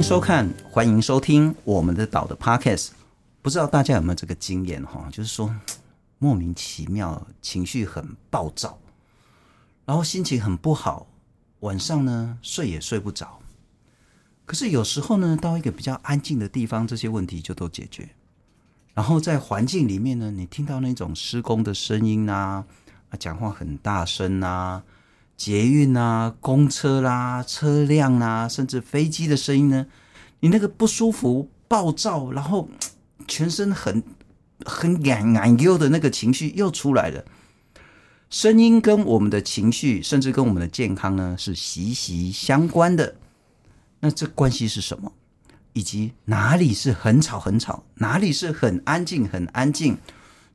迎收看，欢迎收听我们的岛的 Podcast。不知道大家有没有这个经验哈？就是说莫名其妙情绪很暴躁，然后心情很不好，晚上呢睡也睡不着。可是有时候呢，到一个比较安静的地方，这些问题就都解决。然后在环境里面呢，你听到那种施工的声音啊，啊，讲话很大声啊，捷运啊，公车啦，车辆啦，甚至飞机的声音呢，你那个不舒服、暴躁，然后 全身很很眼眼忧的那个情绪又出来了。声音跟我们的情绪，甚至跟我们的健康呢，是息息相关的。那这关系是什么？以及哪里是很吵很吵，哪里是很安静很安静？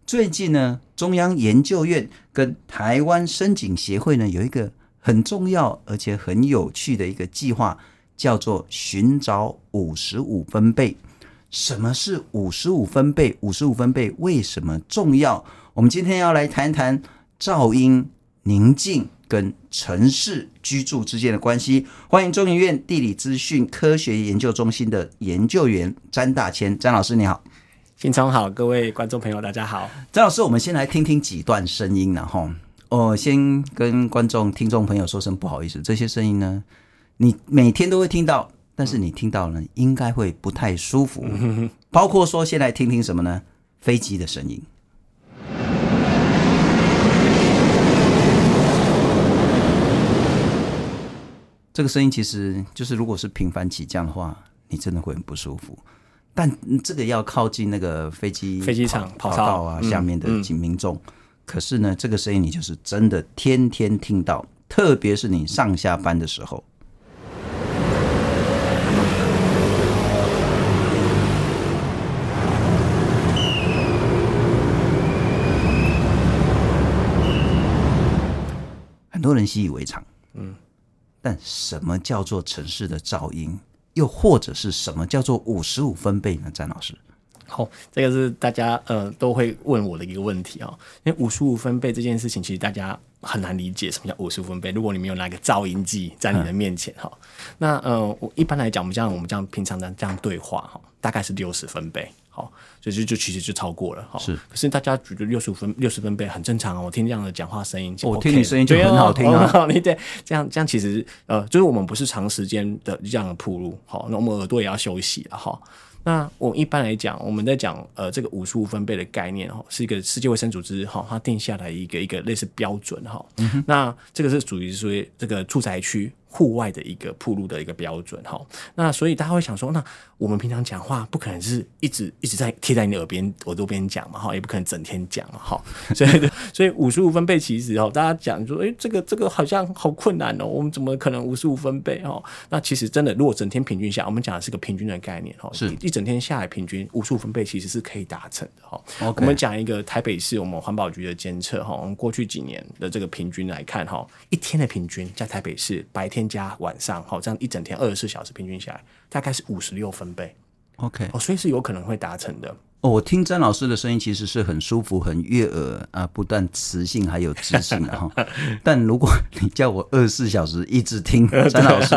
最近呢，中央研究院跟台湾声景协会呢，有一个很重要而且很有趣的一个计划，叫做“寻找五十五分贝”。什么是五十五分贝？五十五分贝为什么重要？我们今天要来谈一谈噪音、宁静。跟城市居住之间的关系，欢迎中研院地理资讯科学研究中心的研究员詹大谦，詹老师你好，信聪好，各位观众朋友大家好，张老师，我们先来听听几段声音，然后我先跟观众听众朋友说声不好意思，这些声音呢，你每天都会听到，但是你听到呢，应该会不太舒服，包括说先来听听什么呢？飞机的声音。这个声音其实就是，如果是频繁起降的话，你真的会很不舒服。但这个要靠近那个飞机飞机场跑道啊，下面的民众。可是呢，这个声音你就是真的天天听到，特别是你上下班的时候。很多人习以为常，嗯。但什么叫做城市的噪音？又或者是什么叫做五十五分贝呢？詹老师，好，这个是大家呃都会问我的一个问题啊。因为五十五分贝这件事情，其实大家很难理解什么叫五十五分贝。如果你没有拿个噪音计在你的面前哈、嗯，那呃，我一般来讲，我们这样我们这样平常的这样对话哈，大概是六十分贝。好，所以就就其实就超过了好。是，可是大家觉得六十五分六十分贝很正常啊。我听这样的讲话声音，我听你声音就很好听啊。你对这样这样其实呃，就是我们不是长时间的这样的铺路，好，那我们耳朵也要休息了哈。那我一般来讲，我们在讲呃这个五十五分贝的概念哈，是一个世界卫生组织哈它定下来一个一个类似标准哈。那这个是属于属于这个住宅区。户外的一个铺路的一个标准哈，那所以大家会想说，那我们平常讲话不可能是一直一直在贴在你的耳边耳朵边讲嘛哈，也不可能整天讲嘛哈，所以所以五十五分贝其实哦，大家讲说，诶，这个这个好像好困难哦，我们怎么可能五十五分贝哦？那其实真的，如果整天平均下，我们讲的是个平均的概念哈，是一整天下来平均五十五分贝其实是可以达成的哈。我们讲一个台北市我们环保局的监测哈，我们过去几年的这个平均来看哈，一天的平均在台北市白天。加晚上，好，这样一整天二十四小时平均下来，大概是五十六分贝。OK，哦，所以是有可能会达成的。哦，我听詹老师的声音其实是很舒服、很悦耳啊，不但磁性还有知性的哈。但如果你叫我二十四小时一直听 詹老师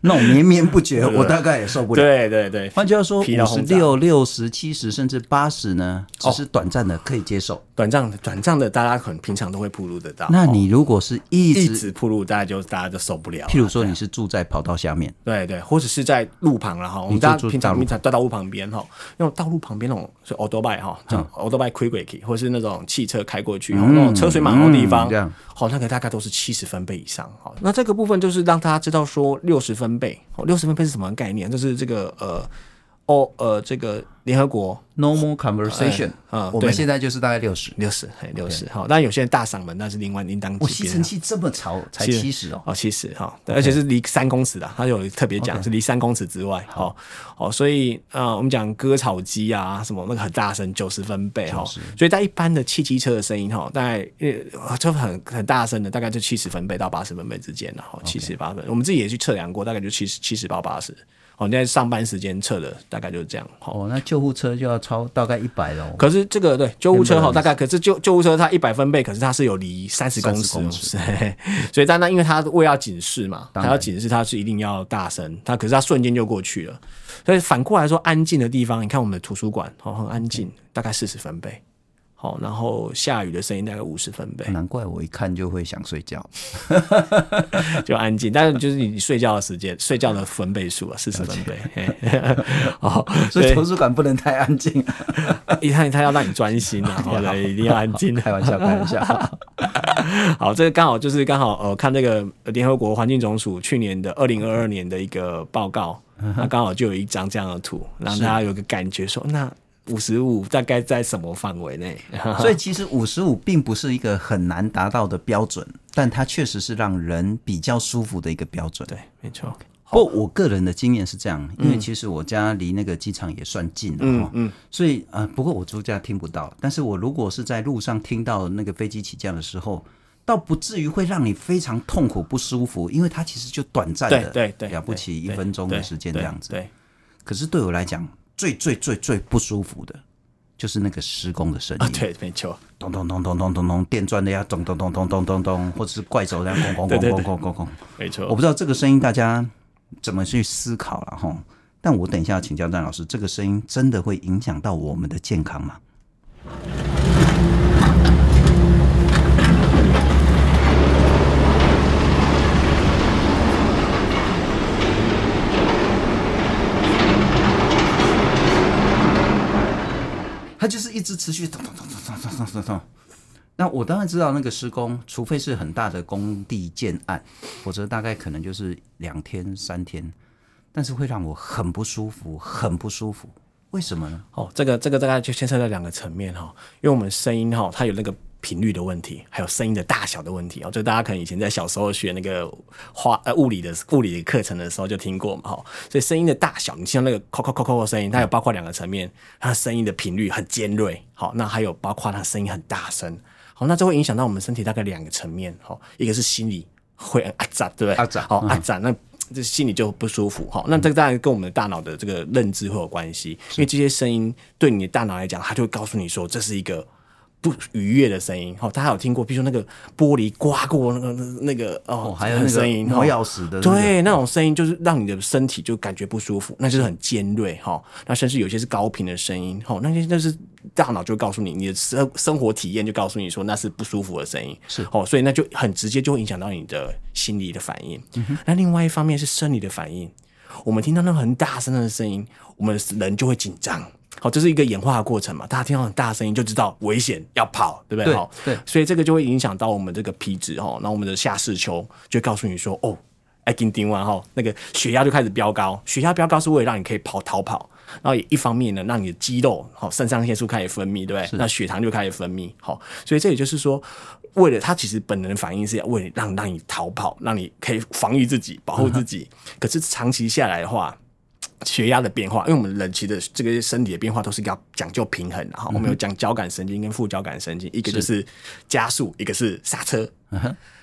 那种绵绵不绝，我大概也受不了。对对对，换句话说，五十六、六十、七十甚至八十呢，只是短暂的可以接受。哦、短暂的、短暂的，大家可能平常都会铺路得到。那你如果是一直、一直铺路，大家就大家就受不了。譬如说，你是住在跑道下面，对对，或者是在路旁了哈，我们大家平常平常在道路旁边哈，那种道路旁边那种。是欧多拜哈，这样欧多拜开过去，或是那种汽车开过去，嗯、那种车水马龙的地方，好、嗯，那个大概都是七十分贝以上。好，那这个部分就是让大家知道说六十分贝，六十分贝是什么概念？就是这个呃。哦，呃，这个联合国 normal conversation 啊、呃，我们现在就是大概六十，六十，六十。好，但有些人大嗓门，那是另外另当。我吸尘器这么吵，才七十哦，哦，七十哈，而且是离三公尺的，他有特别讲是离三公尺之外。好，好，所以啊、呃，我们讲割草机啊，什么那个很大声，九十分贝哈，所以在一般的汽机车的声音哈，大概呃就很很大声的，大概就七十分贝到八十分贝之间了哈，七十八分。我们自己也去测量过，大概就七十七十到八十。哦，你在上班时间测的大概就是这样。哦，那救护车就要超大概一百喽。可是这个对救护车哈，大概可是救救护车它一百分贝，可是它是有离三十公尺，公尺 所以但那因为它为要警示嘛，它要警示它是一定要大声，它可是它瞬间就过去了。所以反过来说，安静的地方，你看我们的图书馆哦，很安静，大概四十分贝。好，然后下雨的声音大概五十分贝，难怪我一看就会想睡觉，就安静。但是就是你睡觉的时间，睡觉的分贝数啊，四十分贝。哦，所以图书馆不能太安静，一看他要让你专心啊，好的，一定要安静。开玩笑，开玩笑。好，这个刚好就是刚好呃，看这个联合国环境总署去年的二零二二年的一个报告，那刚好就有一张这样的图，让大家有个感觉说那。五十五大概在什么范围内？所以其实五十五并不是一个很难达到的标准，但它确实是让人比较舒服的一个标准。对，没错。不过我个人的经验是这样，因为其实我家离那个机场也算近了，嗯嗯，所以啊、呃，不过我住家听不到。但是我如果是在路上听到那个飞机起降的时候，倒不至于会让你非常痛苦不舒服，因为它其实就短暂的，对对，了不起一分钟的时间这样子。对，可是对我来讲。最最最最不舒服的，就是那个施工的声音。对，没错，咚咚咚咚咚咚咚，电钻的呀，咚咚咚咚咚咚咚，或者是怪手在咣咣咣咣咣咣咣，没错。我不知道这个声音大家怎么去思考了哈，但我等一下要请教段老师，这个声音真的会影响到我们的健康吗？它就是一直持续咚咚咚咚咚咚咚咚。那我当然知道那个施工，除非是很大的工地建案，否则大概可能就是两天三天。但是会让我很不舒服，很不舒服。为什么呢？哦，这个这个大概就牵涉到两个层面哈，因为我们声音哈，它有那个。频率的问题，还有声音的大小的问题哦，就大家可能以前在小时候学那个化呃物理的物理的课程的时候就听过嘛哈，所以声音的大小，你像那个扣扣扣扣的声音，它有包括两个层面，它的声音的频率很尖锐，好，那还有包括它声音很大声，好，那这会影响到我们身体大概两个层面，好，一个是心理会很阿扎，对不对？阿扎，好阿扎，那这心里就不舒服，好，那这个当然跟我们的大脑的这个认知会有关系，因为这些声音对你的大脑来讲，它就会告诉你说这是一个。不愉悦的声音，哦，大家有听过？比如说那个玻璃刮过那个那个哦，还有那个声音，磨钥匙的，对，那种声音就是让你的身体就感觉不舒服，那就是很尖锐哈。那甚至有些是高频的声音，哈，那些那是大脑就告诉你，你的生生活体验就告诉你说那是不舒服的声音，是哦，所以那就很直接就会影响到你的心理的反应。嗯，那另外一方面是生理的反应，我们听到那个很大声的声音，我们人就会紧张。好，这是一个演化的过程嘛？大家听到很大声音就知道危险，要跑，对不对？好，对，所以这个就会影响到我们这个皮质哈，那我们的下视丘就告诉你说，哦，哎，给你盯完哈，那个血压就开始飙高，血压飙高是为了让你可以跑逃跑，然后也一方面呢，让你的肌肉好，肾上腺素开始分泌，对不对？那血糖就开始分泌，好，所以这也就是说，为了它其实本能的反应是要为了让让你逃跑，让你可以防御自己，保护自己，嗯、可是长期下来的话。血压的变化，因为我们人其实这个身体的变化都是要讲究平衡的哈。我们有讲交感神经跟副交感神经，一个就是加速，一个是刹车。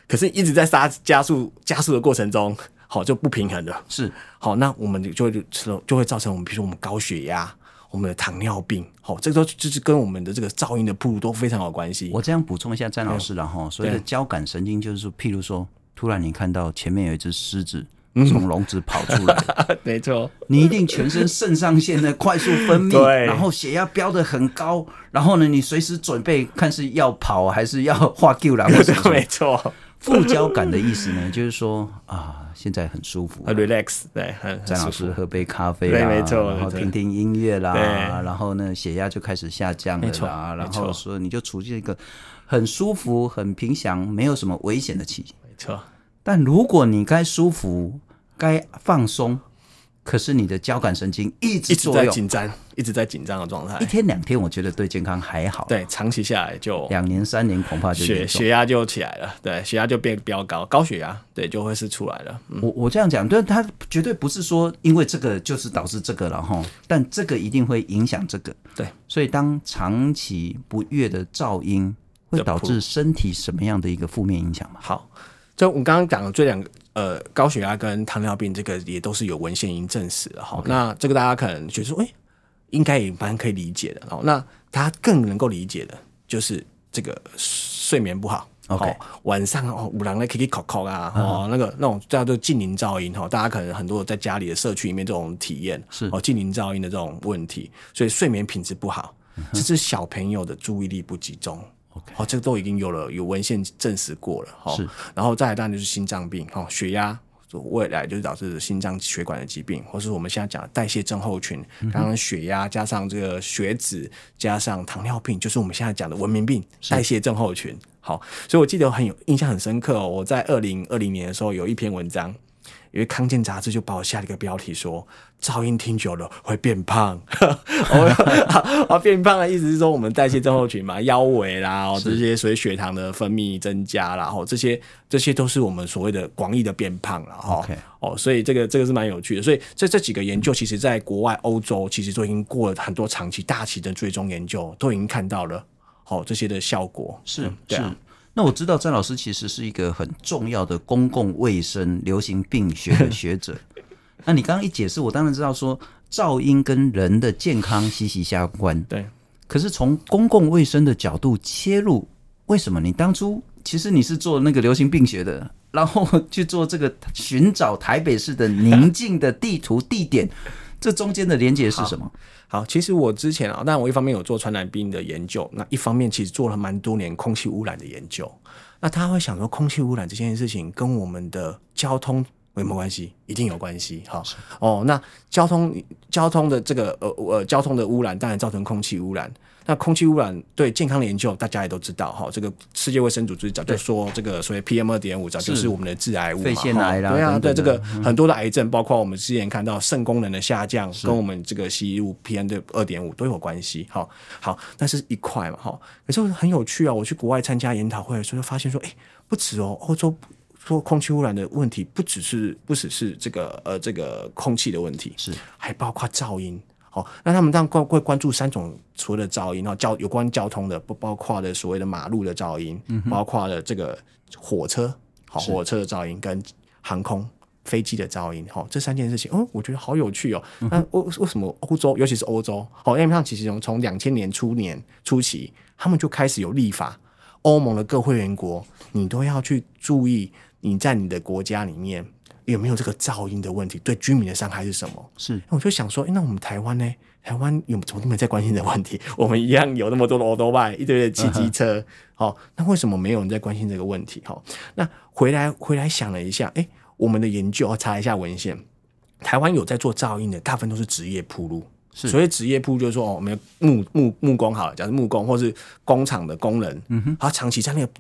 可是一直在刹加速加速的过程中，好就不平衡了。是好，那我们就会就会造成我们，比如说我们高血压，我们的糖尿病，好，这个都就是跟我们的这个噪音的暴露都非常有关系。我这样补充一下，詹老师，了哈所谓的交感神经就是说，譬如说，突然你看到前面有一只狮子。从笼子跑出来，没错，你一定全身肾上腺的快速分泌，然后血压飙得很高，然后呢，你随时准备看是要跑还是要画或者 没错。副交感的意思呢，就是说啊，现在很舒服，relax，对，詹老师喝杯咖啡啦，没错，然后听听音乐啦，然后呢，血压就开始下降了啦，然后说你就处于一个很舒服、很平祥、没有什么危险的气，没错。但如果你该舒服。该放松，可是你的交感神经一直，一直在紧张，一直在紧张的状态。一天两天，我觉得对健康还好。对，长期下来就两年三年，恐怕就血血压就起来了。对，血压就变飙高，高血压对就会是出来了。嗯、我我这样讲，但，它绝对不是说因为这个就是导致这个了哈，但这个一定会影响这个。对，所以当长期不悦的噪音会导致身体什么样的一个负面影响吗？好。就我们刚刚讲的这两个，呃，高血压跟糖尿病，这个也都是有文献已经证实了哈。那这个大家可能觉得说，哎、欸，应该也蛮可以理解的。然后，那大家更能够理解的就是这个睡眠不好。OK，、哦、晚上哦，五郎的 K K 口口啊，哦，那个那种叫做近邻噪音哈，大家可能很多在家里的社区里面这种体验是哦，近邻噪音的这种问题，所以睡眠品质不好，这是小朋友的注意力不集中。哦，这个都已经有了有文献证实过了哈。是，然后再来当然就是心脏病哈，血压。未来就是导致心脏血管的疾病，或是我们现在讲的代谢症候群，刚刚血压加上这个血脂加上糖尿病，就是我们现在讲的文明病代谢症候群。好，所以我记得很有印象很深刻哦，我在二零二零年的时候有一篇文章。因为康健杂志就把我下了一个标题说，噪音听久了会变胖。哦，变胖的意思是说我们代谢症候群嘛，腰围啦，这些所以血糖的分泌增加啦，然后这些这些都是我们所谓的广义的变胖了哈。哦，所以这个这个是蛮有趣的。所以这这几个研究，其实在国外欧洲其实都已经过了很多长期大期的追踪研究，都已经看到了好、哦、这些的效果。是，嗯、对啊。那我知道詹老师其实是一个很重要的公共卫生、流行病学的学者。那你刚刚一解释，我当然知道说噪音跟人的健康息息相关。对。可是从公共卫生的角度切入，为什么你当初其实你是做那个流行病学的，然后去做这个寻找台北市的宁静的地图地点？这中间的连接是什么？好，好，其实我之前啊，但我一方面有做传染病的研究，那一方面其实做了蛮多年空气污染的研究。那他会想说，空气污染这件事情跟我们的交通有没有关系？一定有关系。好，哦，那交通交通的这个呃呃交通的污染，当然造成空气污染。那空气污染对健康的研究，大家也都知道哈。这个世界卫生组织早就说，这个所谓 PM 二点五早就是我们的致癌物嘛。肺腺癌啦，对啊，对这个很多的癌症，包括我们之前看到肾功能的下降，跟我们这个吸入 PM 的二点五都有关系。好，好，那是一块嘛，哈。可是很有趣啊，我去国外参加研讨会的时候，就发现说，哎，不止哦，欧洲说空气污染的问题，不只是不只是这个呃这个空气的问题，是还包括噪音。哦，那他们当然关会关注三种所谓的噪音，然后交有关交通的，不包括的所谓的马路的噪音，嗯，包括了这个火车，好火车的噪音跟航空飞机的噪音，好这三件事情，哦，我觉得好有趣哦。那为为什么欧洲，尤其是欧洲，好，因为像其实从从两千年初年初期，他们就开始有立法，欧盟的各会员国，你都要去注意你在你的国家里面。有没有这个噪音的问题？对居民的伤害是什么？是，我就想说，欸、那我们台湾呢？台湾有怎么都没在关心这个问题？我们一样有那么多的欧兜拜，一堆的汽机车，好、uh -huh. 哦，那为什么没有人在关心这个问题？好，那回来回来想了一下，哎、欸，我们的研究，查一下文献，台湾有在做噪音的，大部分都是职业铺路。是，所以职业铺路就是说，哦，我们木木木工好了，假如木工或是工厂的工人，嗯哼，他长期在那个。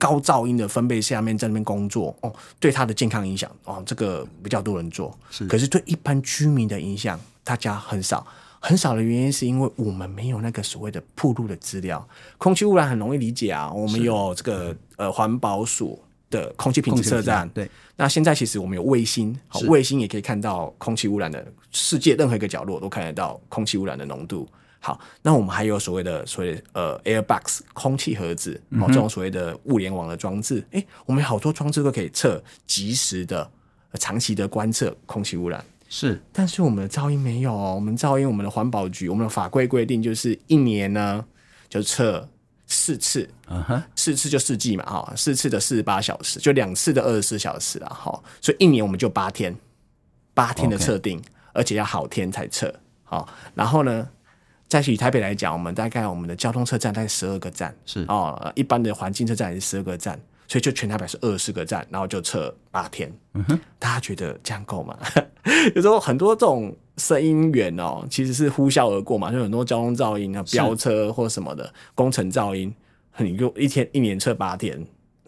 高噪音的分贝下面在那边工作哦，对他的健康影响哦，这个比较多人做，是。可是对一般居民的影响，大家很少，很少的原因是因为我们没有那个所谓的铺路的资料。空气污染很容易理解啊，我们有这个呃环保署的空气品质测站，对。那现在其实我们有卫星，好，卫星也可以看到空气污染的，世界任何一个角落都看得到空气污染的浓度。好，那我们还有所谓的所谓的呃 Airbox 空气盒子，哦，这种所谓的物联网的装置，哎、嗯，我们好多装置都可以测及时的、长期的观测空气污染。是，但是我们的噪音没有哦，我们噪音，我们的环保局，我们的法规规定就是一年呢就测四次，嗯哼，四次就四季嘛，哈，四次的四十八小时，就两次的二十四小时啊，哈，所以一年我们就八天，八天的测定.而且要好天才测，好，然后呢？再以台北来讲，我们大概我们的交通车站大概十二个站，是哦，一般的环境车站也是十二个站，所以就全台北是二十个站，然后就测八天。嗯哼，大家觉得这样够吗？有时候很多这种声音源哦，其实是呼啸而过嘛，就很多交通噪音啊，飙车或什么的工程噪音，你就一天一年测八天，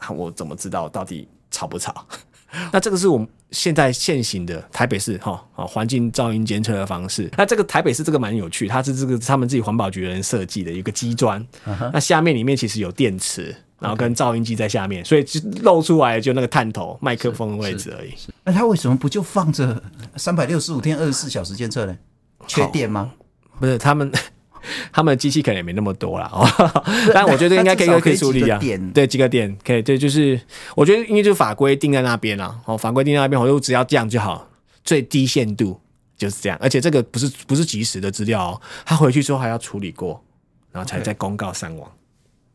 我怎么知道到底吵不吵？那这个是我们现在现行的台北市哈啊环境噪音监测的方式。那这个台北市这个蛮有趣，它是这个他们自己环保局的人设计的一个基砖。那下面里面其实有电池，然后跟噪音机在下面，所以就露出来就那个探头麦克风的位置而已。那它为什么不就放着三百六十五天二十四小时监测呢？缺电吗？不是他们 他们的机器可能也没那么多了。哦，但我觉得应该可以可以处理啊。对，几个点可以，对，就是我觉得因为就法规定在那边了，哦，法规定在那边，我就只要这样就好，最低限度就是这样。而且这个不是不是及时的资料哦，他回去之后还要处理过，然后才在公告上网。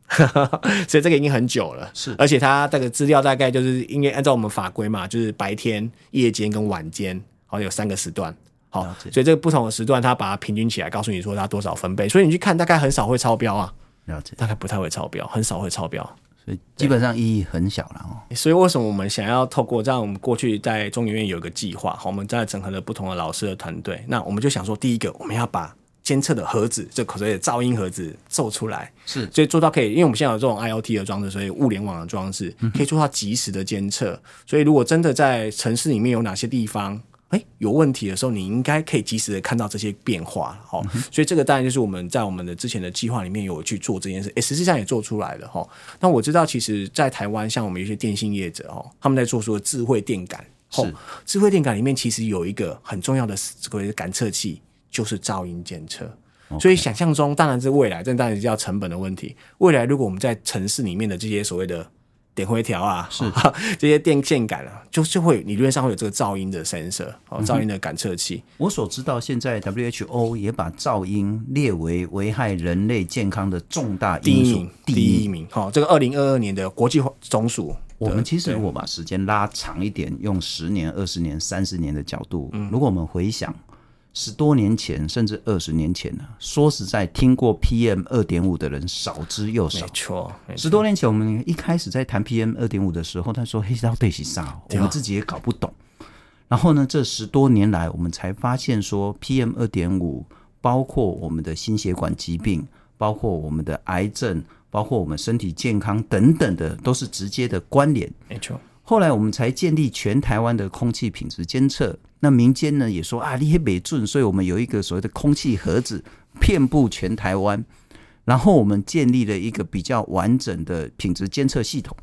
所以这个已经很久了，是，而且它这个资料大概就是应该按照我们法规嘛，就是白天、夜间跟晚间，好像有三个时段。好，所以这个不同的时段，它把它平均起来，告诉你说它多少分贝。所以你去看，大概很少会超标啊。了解，大概不太会超标，很少会超标。所以基本上意义很小了哦。所以为什么我们想要透过这样？我们过去在中研院有一个计划，好，我们在整合了不同的老师的团队。那我们就想说，第一个我们要把监测的盒子，就所谓的噪音盒子做出来，是，所以做到可以，因为我们现在有这种 IoT 的装置，所以物联网的装置可以做到及时的监测。嗯、所以如果真的在城市里面有哪些地方，哎，有问题的时候，你应该可以及时的看到这些变化，好，所以这个当然就是我们在我们的之前的计划里面有去做这件事，诶，实际上也做出来了哈。那我知道，其实，在台湾，像我们有些电信业者哦，他们在做出智慧电感，是智慧电感里面其实有一个很重要的这个感测器，就是噪音监测。所以想象中，当然是未来，这当然是叫成本的问题。未来如果我们在城市里面的这些所谓的点灰条啊，是 这些电线杆啊，就就会理论上会有这个噪音的 sensor 哦，噪音的感测器。我所知道，现在 WHO 也把噪音列为危害人类健康的重大因素第一名。好，这个二零二二年的国际总署，我们其实如果把时间拉长一点，用十年、二十年、三十年的角度，如果我们回想。十多年前，甚至二十年前呢，说实在，听过 PM 二点五的人少之又少。没错，十多年前我们一开始在谈 PM 二点五的时候，他说黑到底是啥，我们自己也搞不懂。然后呢，这十多年来，我们才发现说 PM 二点五包括我们的心血管疾病，包括我们的癌症，包括我们身体健康等等的，都是直接的关联。没错。后来我们才建立全台湾的空气品质监测。那民间呢也说啊，你也没准，所以我们有一个所谓的空气盒子，遍布全台湾。然后我们建立了一个比较完整的品质监测系统。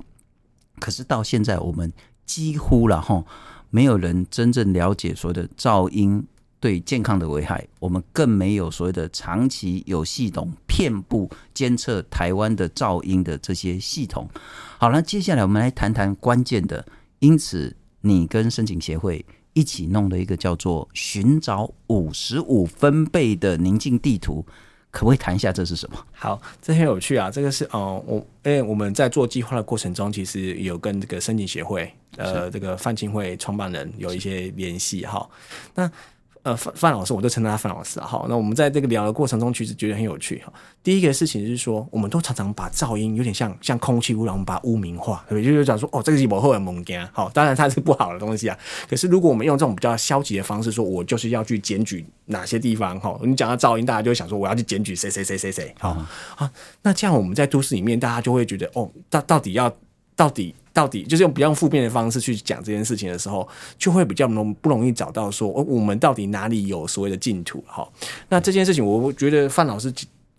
可是到现在，我们几乎了哈，没有人真正了解所谓的噪音对健康的危害。我们更没有所谓的长期有系统遍布监测台湾的噪音的这些系统。好了，接下来我们来谈谈关键的。因此，你跟申请协会一起弄了一个叫做“寻找五十五分贝”的宁静地图，可不可以谈一下这是什么？好，这很有趣啊！这个是哦，我因为我们在做计划的过程中，其实有跟这个申请协会，呃，这个范钦慧创办人有一些联系哈。那呃，范范老师，我就称他范老师啊。好，那我们在这个聊的过程中，其实觉得很有趣哈。第一个事情是说，我们都常常把噪音有点像像空气污染，我们把它污名化，对不对？就是讲说，哦，这个是不好的物件。好，当然它是不好的东西啊。可是如果我们用这种比较消极的方式说，我就是要去检举哪些地方哈，你讲到噪音，大家就会想说，我要去检举谁谁谁谁谁。好啊，那这样我们在都市里面，大家就会觉得，哦，到到底要到底。到底就是用比较负面的方式去讲这件事情的时候，就会比较容不容易找到说，哦，我们到底哪里有所谓的净土？哈，那这件事情，我觉得范老师，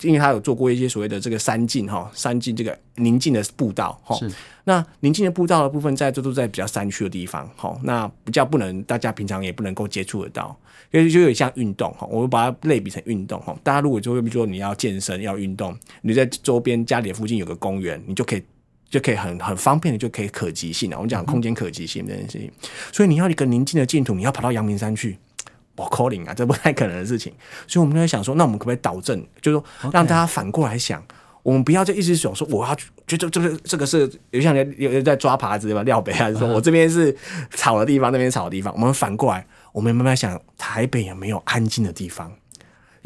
因为他有做过一些所谓的这个三境哈，三境这个宁静的步道哈。是。那宁静的步道的部分，在这都在比较山区的地方，哈，那比较不能大家平常也不能够接触得到，因为就有点像运动哈，我会把它类比成运动哈。大家如果就比如说你要健身要运动，你在周边家里附近有个公园，你就可以。就可以很很方便的就可以可及性了。我们讲空间可及性这件事情，所以你要一个宁静的净土，你要跑到阳明山去，我 calling 啊，这不太可能的事情。所以我们就在想说，那我们可不可以导正，就是说让大家反过来想，我们不要就一直想说我要觉得这个这个是有像有有在抓耙子对吧？廖北还是说我这边是吵的地方，那边吵的地方，我们反过来，我们慢慢想，台北有没有安静的地方？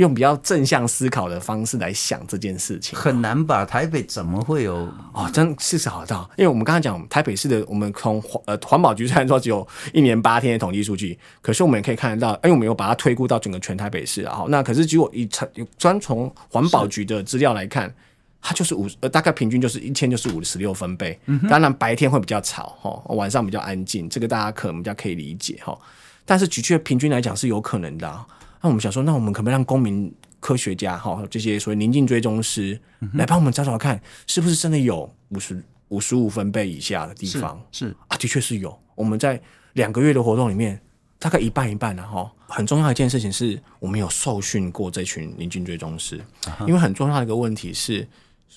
用比较正向思考的方式来想这件事情，很难吧？台北怎么会有？哦，真是找得到。因为我们刚刚讲台北市的，我们从呃环保局虽然说只有一年八天的统计数据，可是我们也可以看得到，因为我们有把它推估到整个全台北市啊。好，那可是如果以专从环保局的资料来看，它就是五呃大概平均就是一天就是五十六分贝。嗯，当然白天会比较吵哈，晚上比较安静，这个大家可能比较可以理解哈。但是的确平均来讲是有可能的。那我们想说，那我们可不可以让公民科学家哈，这些所谓宁静追踪师来帮我们找找看，是不是真的有五十五十五分贝以下的地方？是，是啊，的确是有。我们在两个月的活动里面，大概一半一半啊哈。很重要的一件事情是我们有受训过这群临近追踪师，因为很重要的一个问题是。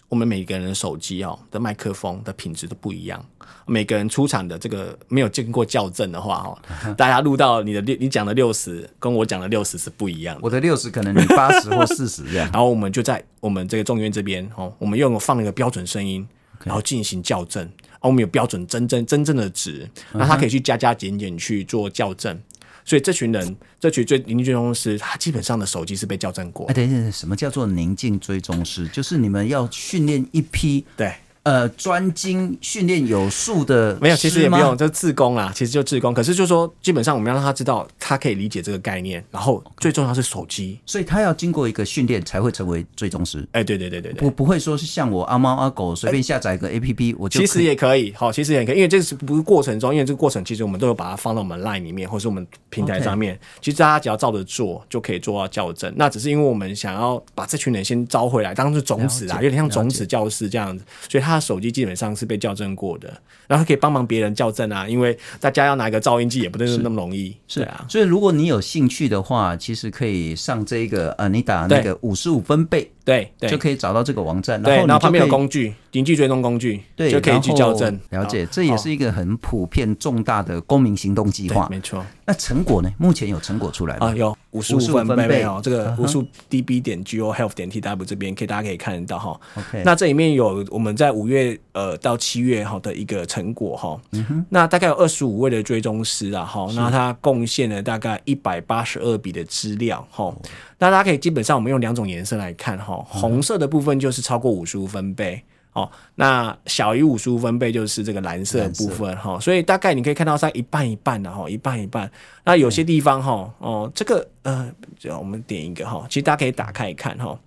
我们每个人的手机哦的麦克风的品质都不一样，每个人出厂的这个没有经过校正的话哦，大家录到你的六，你讲的六十跟我讲的六十是不一样的。我的六十可能你八十或四十这样。然后我们就在我们这个中研院这边哦，我们用放了一个标准声音，然后进行校正。我们有标准真正真正的值，那他可以去加加减减去做校正。所以这群人，这群最宁静追踪师，他基本上的手机是被校正过。哎，等等，什么叫做宁静追踪师？就是你们要训练一批对。呃，专精训练有素的没有，其实也不用，就自工啦，其实就自工。可是就是说，基本上我们要让他知道，他可以理解这个概念。然后最重要是手机，所以他要经过一个训练才会成为最终师。哎，对对对对对，不不会说是像我阿猫阿狗随便下载一个 APP，我就其实也可以，好，其实也可以，因为这是不是过程中，因为这个过程其实我们都有把它放到我们 Line 里面，或是我们平台上面。其实大家只要照着做，就可以做到校正。那只是因为我们想要把这群人先招回来，当做种子啊，有点像种子教师这样子。所以他的手机基本上。是被校正过的，然后可以帮忙别人校正啊，因为大家要拿一个噪音机也不是那么容易，是啊。所以如果你有兴趣的话，其实可以上这个呃，你打那个五十五分贝。对，对，就可以找到这个网站，然后然后旁边有工具，临近追踪工具，对，就可以去校正。了解，这也是一个很普遍重大的公民行动计划，没错。那成果呢？目前有成果出来吗？啊，有五十五分贝哦，这个无数 db 点 go health 点 tw 这边可以大家可以看得到哈。OK，那这里面有我们在五月呃到七月哈的一个成果哈。那大概有二十五位的追踪师啊哈，那他贡献了大概一百八十二笔的资料哈。那大家可以基本上我们用两种颜色来看哈，红色的部分就是超过五十五分贝哦，那小于五十五分贝就是这个蓝色的部分哈，所以大概你可以看到在一半一半的哈，一半一半。那有些地方哈哦，这个呃，我们点一个哈，其实大家可以打开一看哈。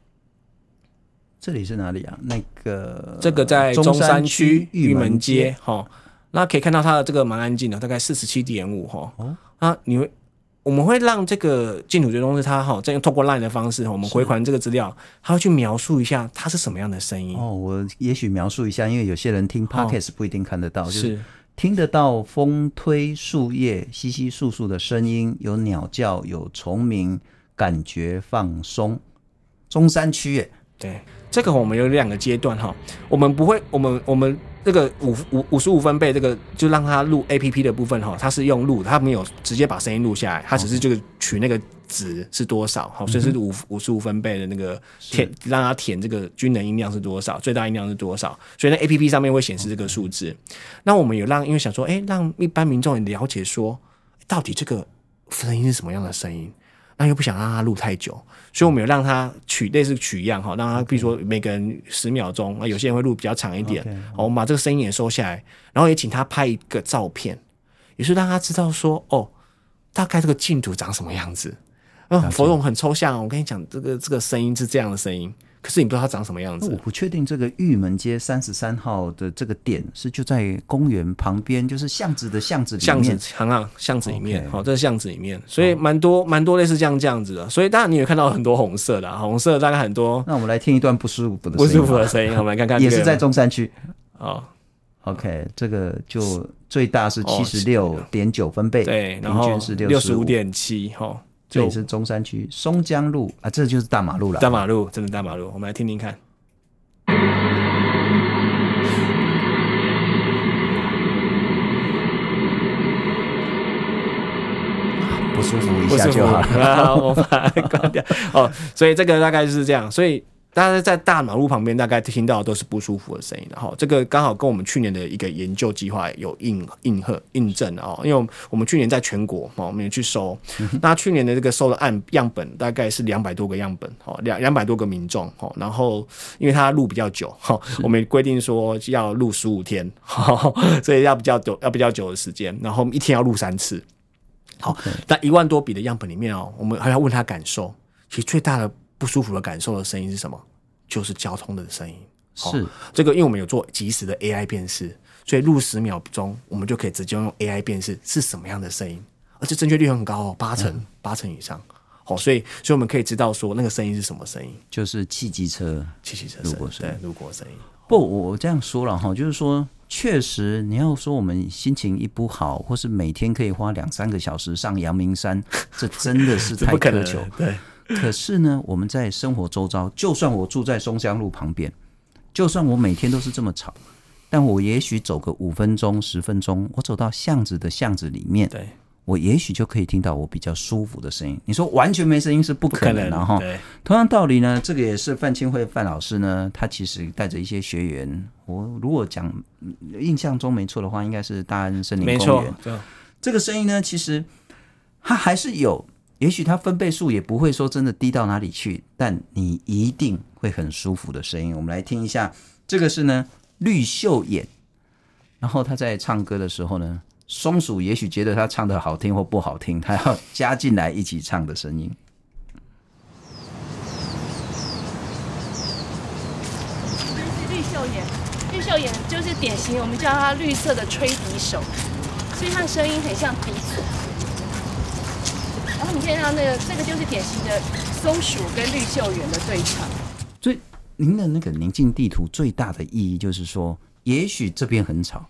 这里是哪里啊？那个这个在中山区玉门街哈，那可以看到它的这个蛮安静的，大概四十七点五哈。哦，那你会。我们会让这个净土追踪师他哈，再用透过 LINE 的方式，我们回传这个资料，他会去描述一下它是什么样的声音。哦，我也许描述一下，因为有些人听 Podcast 不一定看得到，哦、就是听得到风推树叶稀稀簌簌的声音，有鸟叫，有虫鸣，感觉放松。中山区耶，对，这个我们有两个阶段哈，我们不会，我们我们。这个五五五十五分贝，这个就让它录 A P P 的部分哈，它是用录，它没有直接把声音录下来，它只是这个取那个值是多少，好，所以是五五十五分贝的那个填，让它填这个均能音量是多少，最大音量是多少，所以那 A P P 上面会显示这个数字。那我们有让，因为想说，哎，让一般民众也了解说，到底这个声音是什么样的声音。那又不想让他录太久，所以我们有让他取类似取样哈，让他比如说每个人十秒钟，那，有些人会录比较长一点，好，我们把这个声音也收下来，然后也请他拍一个照片，也是让他知道说，哦，大概这个净土长什么样子，嗯，佛总很抽象，我跟你讲，这个这个声音是这样的声音。可是你不知道它长什么样子。我不确定这个玉门街三十三号的这个点是就在公园旁边，就是巷子的巷子里面。巷子，巷子里面。好，这是巷子里面，所以蛮多蛮多类似这样这样子的。所以当然你也看到很多红色的，红色大概很多。那我们来听一段不舒服的不舒服的声音，我们来看看。也是在中山区。哦，OK，这个就最大是七十六点九分贝，对，然后是六十五点七，哈。这里是中山区松江路啊，这就是大马路了。大马路，真的大马路。我们来听听看。不舒服一下就好了，我把它关掉。哦，所以这个大概就是这样，所以。大家在大马路旁边，大概听到的都是不舒服的声音的哈。这个刚好跟我们去年的一个研究计划有印印和印证哦。因为我们去年在全国哦，我们也去收，那去年的这个收的案样本大概是两百多个样本哦，两两百多个民众哦。然后因为他录比较久哈，我们规定说要录十五天，所以要比较久，要比较久的时间。然后一天要录三次。好，那一万多笔的样本里面哦，我们还要问他感受。其实最大的。不舒服的感受的声音是什么？就是交通的声音。是、哦、这个，因为我们有做即时的 AI 辨识，所以录十秒钟，我们就可以直接用 AI 辨识是什么样的声音，而且正确率很高哦，八成、嗯、八成以上。好、哦，所以所以我们可以知道说那个声音是什么声音，就是汽机车、汽机车路过声，对，路过声音。不，我这样说了哈，就是说确实，你要说我们心情一不好，或是每天可以花两三个小时上阳明山，这真的是太 苛求。对。可是呢，我们在生活周遭，就算我住在松香路旁边，就算我每天都是这么吵，但我也许走个五分钟、十分钟，我走到巷子的巷子里面，对。我也许就可以听到我比较舒服的声音。你说完全没声音是不可能的哈。同样道理呢，这个也是范清慧范老师呢，他其实带着一些学员。我如果讲印象中没错的话，应该是大安森林公园。没错，这个声音呢，其实它还是有，也许它分贝数也不会说真的低到哪里去，但你一定会很舒服的声音。我们来听一下，这个是呢绿袖眼，然后他在唱歌的时候呢。松鼠也许觉得他唱的好听或不好听，他要加进来一起唱的声音。这是绿绣眼，绿袖眼就是典型，我们叫它绿色的吹笛手，所以它的声音很像笛子。然后你看到那个，这个就是典型的松鼠跟绿绣眼的对唱。所以您的那个宁静地图最大的意义就是说，也许这边很吵。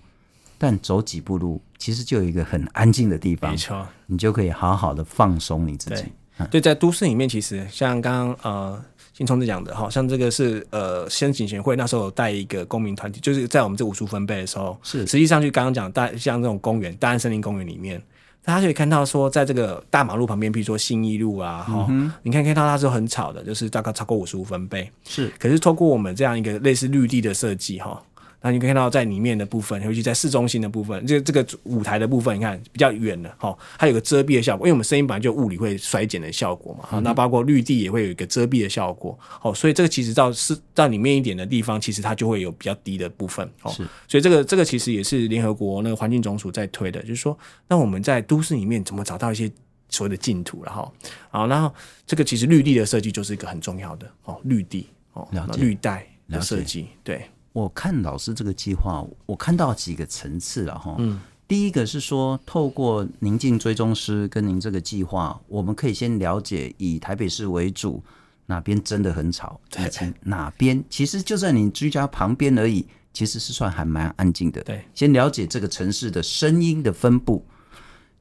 但走几步路，其实就有一个很安静的地方，没错，你就可以好好的放松你自己。对，在都市里面，其实像刚刚呃新聪子讲的，好像这个是呃先警协会那时候有带一个公民团体，就是在我们这五处分贝的时候，是实际上就刚刚讲大像这种公园，大安森林公园里面，大家可以看到说，在这个大马路旁边，比如说信义路啊，哈、嗯，你看看到它是很吵的，就是大概超过五十五分贝，是。可是透过我们这样一个类似绿地的设计，哈。那你可以看到，在里面的部分，尤其在市中心的部分，这这个舞台的部分，你看比较远的，哈，它有个遮蔽的效果，因为我们声音本来就物理会衰减的效果嘛，好，那包括绿地也会有一个遮蔽的效果，哦，所以这个其实到是到里面一点的地方，其实它就会有比较低的部分，哦，是，所以这个这个其实也是联合国那个环境总署在推的，就是说，那我们在都市里面怎么找到一些所谓的净土了哈，好，然后这个其实绿地的设计就是一个很重要的哦，绿地哦，绿带的设计，对。我看老师这个计划，我看到几个层次了哈。嗯，第一个是说，透过宁静追踪师跟您这个计划，我们可以先了解以台北市为主，哪边真的很吵，以及哪边其实就在你居家旁边而已，其实是算还蛮安静的。对，先了解这个城市的声音的分布，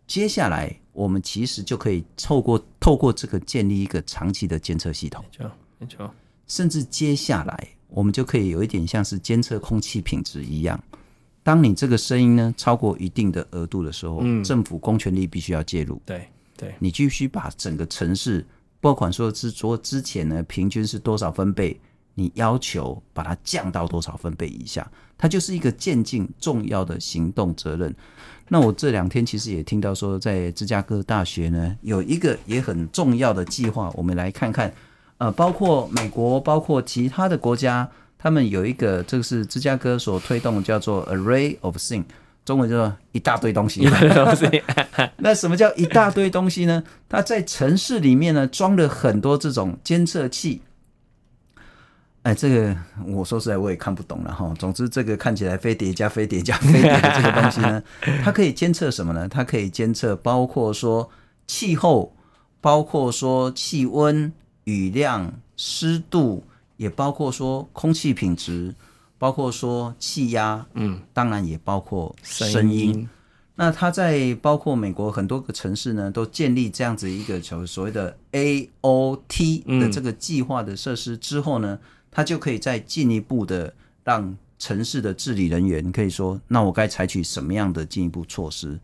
接下来我们其实就可以透过透过这个建立一个长期的监测系统。没错，没错，甚至接下来。我们就可以有一点像是监测空气品质一样，当你这个声音呢超过一定的额度的时候，嗯，政府公权力必须要介入。对对，你必须把整个城市，不管说之说之前呢平均是多少分贝，你要求把它降到多少分贝以下，它就是一个渐进重要的行动责任。那我这两天其实也听到说，在芝加哥大学呢有一个也很重要的计划，我们来看看。呃，包括美国，包括其他的国家，他们有一个，这个是芝加哥所推动，叫做 Array of Things，中文叫做一大堆东西。一大堆东西。那什么叫一大堆东西呢？它在城市里面呢，装了很多这种监测器。哎，这个我说实在我也看不懂了哈。总之，这个看起来飞碟加飞碟加飞碟的这个东西呢，它可以监测什么呢？它可以监测包括说气候，包括说气温。雨量、湿度，也包括说空气品质，包括说气压，嗯，当然也包括声音。音那它在包括美国很多个城市呢，都建立这样子一个所所谓的 AOT 的这个计划的设施之后呢，嗯、它就可以再进一步的让城市的治理人员可以说，那我该采取什么样的进一步措施？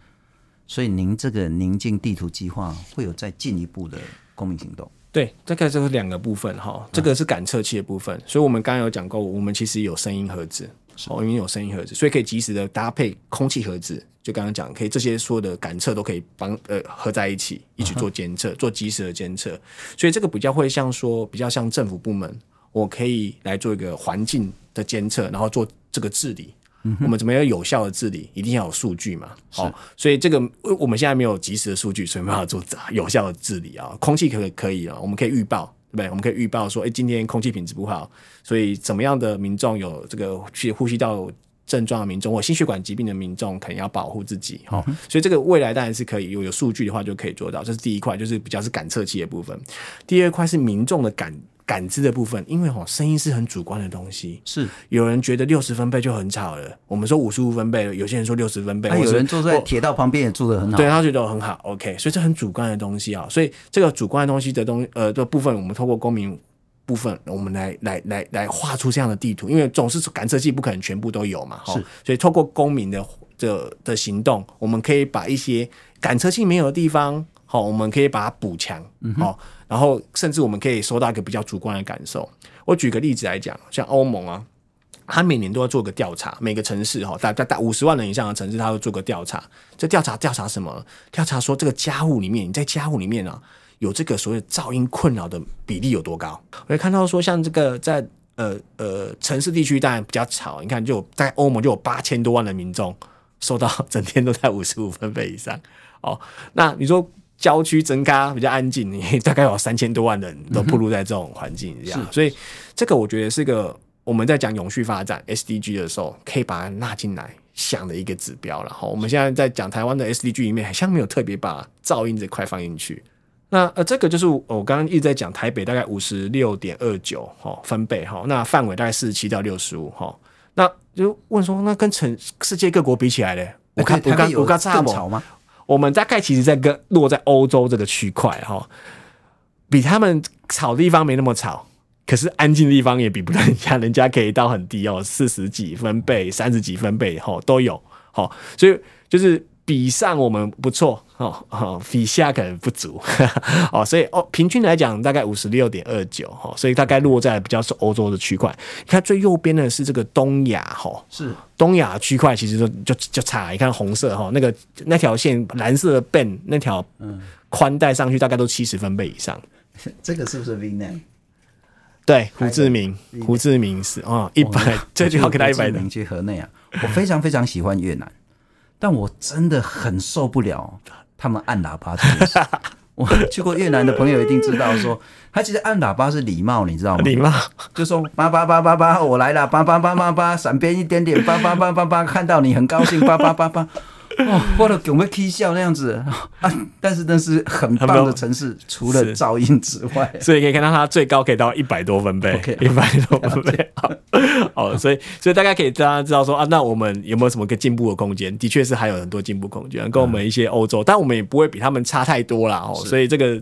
所以您这个宁静地图计划会有再进一步的公民行动。对，大概就是两个部分哈，这个是感测器的部分，所以我们刚刚有讲过，我们其实有声音盒子，哦，因为有声音盒子，所以可以及时的搭配空气盒子，就刚刚讲，可以这些所有的感测都可以帮呃合在一起，一起做监测，做及时的监测，所以这个比较会像说，比较像政府部门，我可以来做一个环境的监测，然后做这个治理。我们怎么样有效的治理？一定要有数据嘛。好、哦，所以这个我们现在没有及时的数据，所以没办法做有效的治理啊。空气可可以啊，我们可以预报，对不对？我们可以预报说，哎，今天空气品质不好，所以怎么样的民众有这个去呼吸道症状的民众或心血管疾病的民众，可能要保护自己。好、哦，所以这个未来当然是可以有有数据的话就可以做到。这是第一块，就是比较是感测器的部分。第二块是民众的感。感知的部分，因为吼声音是很主观的东西，是。有人觉得六十分贝就很吵了，我们说五十五分贝，有些人说六十分贝，还、啊、有人坐在铁道旁边也住得很好，对他觉得很好，OK，所以这很主观的东西啊，所以这个主观的东西的东呃的部分，我们透过公民部分，我们来来来来画出这样的地图，因为总是感测器不可能全部都有嘛，哈，所以透过公民的的的行动，我们可以把一些感测器没有的地方。好，我们可以把它补强，好、嗯，然后甚至我们可以收到一个比较主观的感受。我举个例子来讲，像欧盟啊，它每年都要做个调查，每个城市哈，大概大五十万人以上的城市，它会做个调查。这调查调查什么？调查说这个家户里面，你在家户里面啊，有这个所谓噪音困扰的比例有多高？我会看到说，像这个在呃呃城市地区当然比较吵，你看就在欧盟就有八千多万的民众受到整天都在五十五分贝以上。哦，那你说？郊区增加比较安静，你 大概有三千多万人都暴露在这种环境这样，所以这个我觉得是个我们在讲永续发展 SDG 的时候，可以把它纳进来想的一个指标了。哈，我们现在在讲台湾的 SDG 里面，好像没有特别把噪音这块放进去。那呃，这个就是我刚刚一直在讲台北大概五十六点二九哈分贝哈，那范围大概四十七到六十五哈。那就问说，那跟全世界各国比起来呢？我看我刚我刚差吗？我们大概其实在跟落在欧洲这个区块哈，比他们吵的地方没那么吵，可是安静的地方也比不了人家，人家可以到很低哦，四十几分贝、三十几分贝哈都有，好，所以就是。比上我们不错哦，哦，比下可能不足哦，所以哦，平均来讲大概五十六点二九哈，所以大概落在比较是欧洲的区块。你看最右边的是这个东亚哈，是东亚区块其实就就就差，你看红色哈，那个那条线蓝色的 band 那条宽带上去大概都七十分贝以上。这个是不是 Vietnam？对，胡志明，胡志明是啊，一百这句话给他一百的。去河内啊，我非常非常喜欢越南。但我真的很受不了 他们按喇叭这件事。我去过越南的朋友一定知道，说他其实按喇叭是礼貌，你知道吗？礼貌，就说叭叭叭叭叭，我来了，叭叭叭叭叭，闪边一点点，叭叭叭叭叭，看到你很高兴，叭叭叭叭。哦，或者有没有 K 笑那样子啊？但是那是很棒的城市，除了噪音之外，所以可以看到它最高可以到一百多分贝，一百多分贝。好，所以所以大家可以大家知道说啊，那我们有没有什么个进步的空间？的确是还有很多进步空间，跟我们一些欧洲，但我们也不会比他们差太多啦。哦，所以这个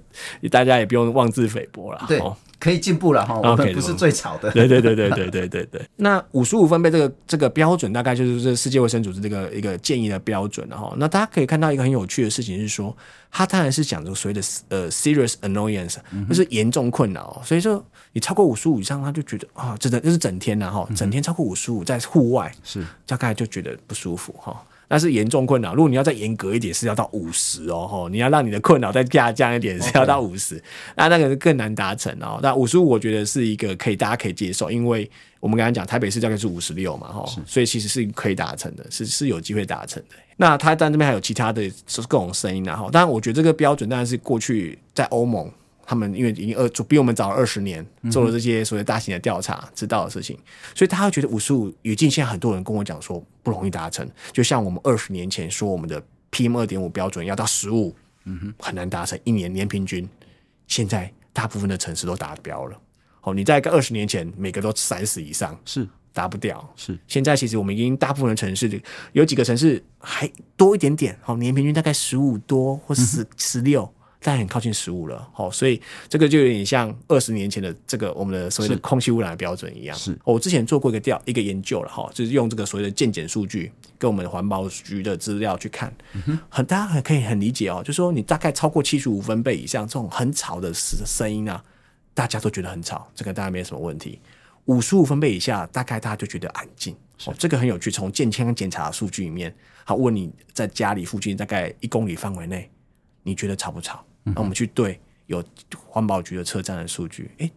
大家也不用妄自菲薄啦。对。可以进步了哈，我们不是最吵的。对对对对对对对对。那五十五分贝这个这个标准，大概就是这世界卫生组织这个一个建议的标准了哈。那大家可以看到一个很有趣的事情是说，它当然是讲着所谓的呃 serious annoyance，就是严重困扰。所以说你超过五十五以上，他就觉得啊，真的就是整天了哈，整天超过五十五在户外是大概就觉得不舒服哈。那是严重困扰。如果你要再严格一点，是要到五十哦，吼，你要让你的困扰再下降一点，是要到五十那那个是更难达成哦。那五十五，我觉得是一个可以大家可以接受，因为我们刚才讲台北市大概是五十六嘛，吼，所以其实是可以达成的，是是有机会达成的。那他在这边还有其他的各种声音，然后当然我觉得这个标准当然是过去在欧盟。他们因为已经二比我们早了二十年，做了这些所谓大型的调查，知道的事情，所以他会觉得五十五语境。现在很多人跟我讲说不容易达成，就像我们二十年前说我们的 PM 二点五标准要到十五，嗯哼，很难达成，一年年平均。现在大部分的城市都达标了。哦，你在个二十年前每个都三十以上，是达不掉。是现在其实我们已经大部分的城市有几个城市还多一点点，哦，年平均大概十五多或十十六。但很靠近十五了，好，所以这个就有点像二十年前的这个我们的所谓的空气污染的标准一样。是，我之前做过一个调一个研究了，哈，就是用这个所谓的健检数据跟我们环保局的资料去看，很大家很可以很理解哦，就是说你大概超过七十五分贝以上这种很吵的声声音啊，大家都觉得很吵，这个大家没什么问题。五十五分贝以下，大概大家就觉得安静。哦，这个很有趣，从健康检查数据里面，好问你在家里附近大概一公里范围内，你觉得吵不吵？那我们去对有环保局的车站的数据，哎，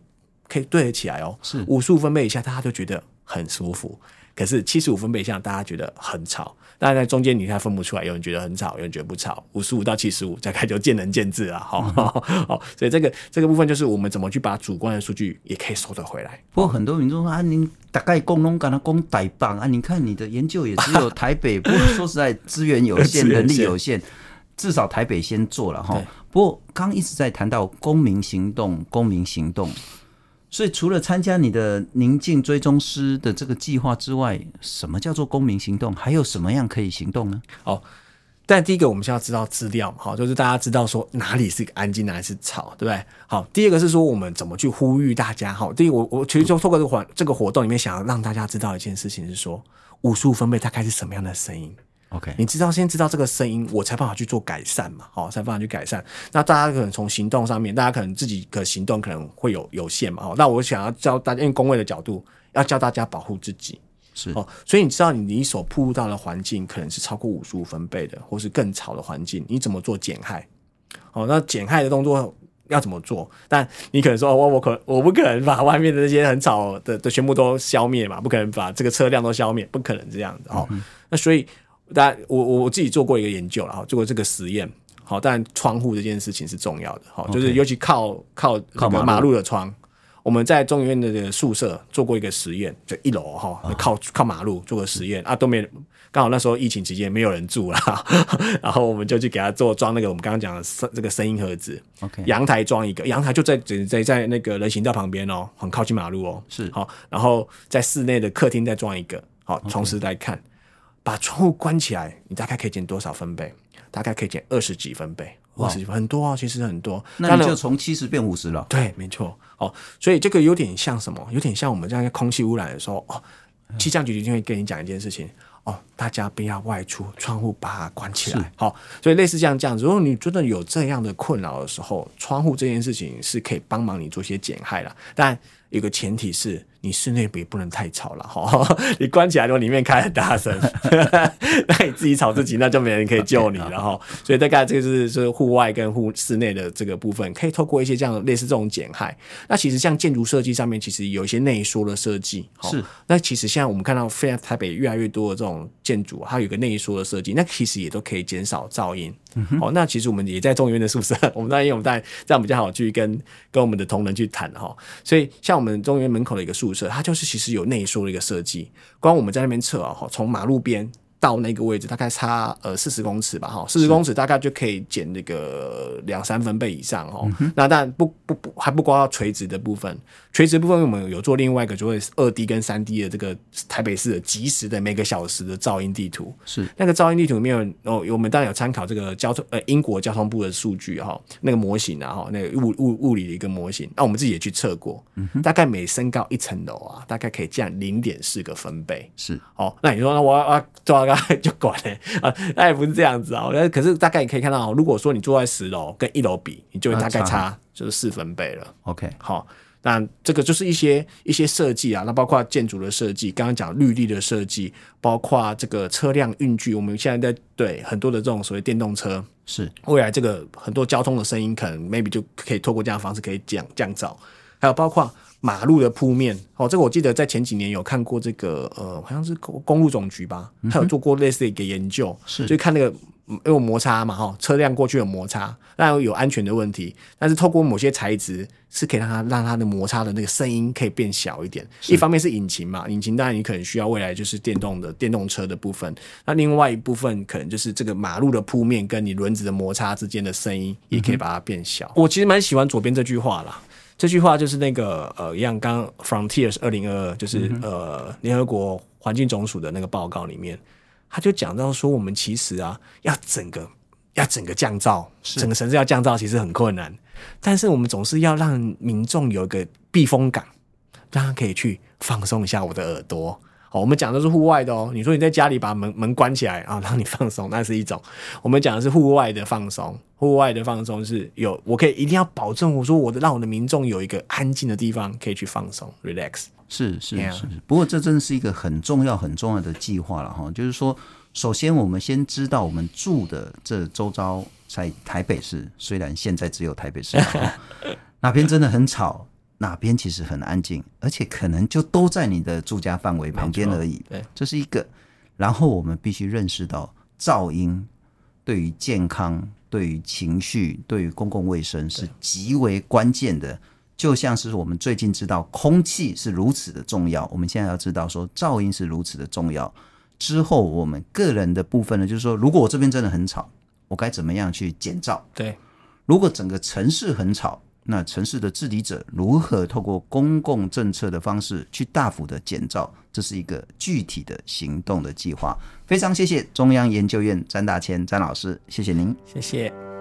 可以对得起来哦。是五十五分贝以下，大家都觉得很舒服；可是七十五分贝以下，大家觉得很吵。当然在中间你看分不出来，有人觉得很吵，有人觉得不吵。五十五到七十五，大概就见仁见智了。好，好，所以这个这个部分就是我们怎么去把主观的数据也可以收得回来。不过很多民众说啊，您大概公龙干他公台北啊，你看你的研究也只有台北，不过说实在资源有限，人力有限。至少台北先做了哈，对不过刚一直在谈到公民行动，公民行动，所以除了参加你的宁静追踪师的这个计划之外，什么叫做公民行动？还有什么样可以行动呢？好。但第一个，我们先要知道资料，好，就是大家知道说哪里是安静，哪里是吵，对不对？好，第二个是说我们怎么去呼吁大家，好，第一我我其实就透过这个环这个活动里面，想要让大家知道一件事情是说，五十五分贝大概是什么样的声音？OK，你知道先知道这个声音，我才办法去做改善嘛，好，才办法去改善。那大家可能从行动上面，大家可能自己的行动可能会有有限嘛，哦，那我想要教大家，用工位的角度，要教大家保护自己。是哦，所以你知道你你所铺入到的环境可能是超过五十五分贝的，或是更吵的环境，你怎么做减害？哦，那减害的动作要怎么做？但你可能说，我我可我不可能把外面的那些很吵的的全部都消灭嘛？不可能把这个车辆都消灭，不可能这样子哦。嗯、那所以大家我我自己做过一个研究了哈，做过这个实验。好，但窗户这件事情是重要的，好，就是尤其靠靠靠马路。的窗。我们在中医院的宿舍做过一个实验，就一楼哈，靠靠马路做个实验啊，都没刚好那时候疫情期间没有人住了，然后我们就去给他做装那个我们刚刚讲的声这个声音盒子，OK，阳台装一个，阳台就在在在那个人行道旁边哦，很靠近马路哦，是。好，然后在室内的客厅再装一个，好，同时来看，把窗户关起来，你大概可以减多少分贝？大概可以减二十几分贝。二十几分很多啊，其实很多。那你就从七十变五十了。对，没错。哦，所以这个有点像什么？有点像我们这样空气污染的时候，哦，气象局一定会跟你讲一件事情。哦，大家不要外出，窗户把它关起来。好，所以类似这样这样子，如果你真的有这样的困扰的时候，窗户这件事情是可以帮忙你做些减害的。但有个前提是。你室内也不能太吵了哈，你关起来如果里面开很大声，那你自己吵自己，那就没人可以救你了哈。所以大概这个是是户外跟户室内的这个部分，可以透过一些这样类似这种减害。那其实像建筑设计上面，其实有一些内缩的设计，是。那其实现在我们看到，非常台北越来越多的这种建筑，它有一个内缩的设计，那其实也都可以减少噪音。嗯、哦，那其实我们也在中研院的宿舍，我们当然因为我们当然这样比较好去跟跟我们的同仁去谈哈。所以像我们中研院门口的一个宿舍，它就是其实有内缩的一个设计。光我们在那边测啊，从马路边。到那个位置大概差呃四十公尺吧，哈，四十公尺大概就可以减那个两三分贝以上，哈、嗯。那当然不不不还不光要垂直的部分，垂直部分我们有做另外一个，就会二 D 跟三 D 的这个台北市的即时的每个小时的噪音地图。是那个噪音地图里面有哦，我们当然有参考这个交通呃英国交通部的数据哈，那个模型啊哈，那个物物物理的一个模型，那我们自己也去测过，嗯，大概每升高一层楼啊，大概可以降零点四个分贝。是哦，那你说那我要 就管了啊，那也不是这样子啊。那可是大概你可以看到，如果说你坐在十楼跟一楼比，你就会大概差就是四分贝了。OK，好，那这个就是一些一些设计啊，那包括建筑的设计，刚刚讲绿地的设计，包括这个车辆运具，我们现在在对很多的这种所谓电动车，是未来这个很多交通的声音，可能 maybe 就可以透过这样的方式可以降降噪，还有包括。马路的铺面，哦，这个我记得在前几年有看过这个，呃，好像是公公路总局吧，他有做过类似的一个研究，是、嗯，就看那个有摩擦嘛，哈，车辆过去有摩擦，那有安全的问题，但是透过某些材质是可以让它让它的摩擦的那个声音可以变小一点。一方面是引擎嘛，引擎当然你可能需要未来就是电动的电动车的部分，那另外一部分可能就是这个马路的铺面跟你轮子的摩擦之间的声音也可以把它变小。嗯、我其实蛮喜欢左边这句话啦。这句话就是那个呃，一样刚 Frontiers 二零二二，就是呃联合国环境总署的那个报告里面，他就讲到说，我们其实啊，要整个要整个降噪，整个城市要降噪，其实很困难。但是我们总是要让民众有一个避风港，让他可以去放松一下我的耳朵。哦，我们讲的是户外的哦。你说你在家里把门门关起来啊，让你放松，那是一种。我们讲的是户外的放松，户外的放松是有，我可以一定要保证，我说我的让我的民众有一个安静的地方可以去放松，relax。是是是，是。不过这真的是一个很重要很重要的计划了哈。就是说，首先我们先知道我们住的这周遭在台北市，虽然现在只有台北市，哪边真的很吵。哪边其实很安静，而且可能就都在你的住家范围旁边而已。对，这是一个。然后我们必须认识到，噪音对于健康、对于情绪、对于公共卫生是极为关键的。就像是我们最近知道空气是如此的重要，我们现在要知道说噪音是如此的重要。之后我们个人的部分呢，就是说，如果我这边真的很吵，我该怎么样去减噪？对，如果整个城市很吵。那城市的治理者如何透过公共政策的方式去大幅的减噪？这是一个具体的行动的计划。非常谢谢中央研究院詹大千詹老师，谢谢您，谢谢。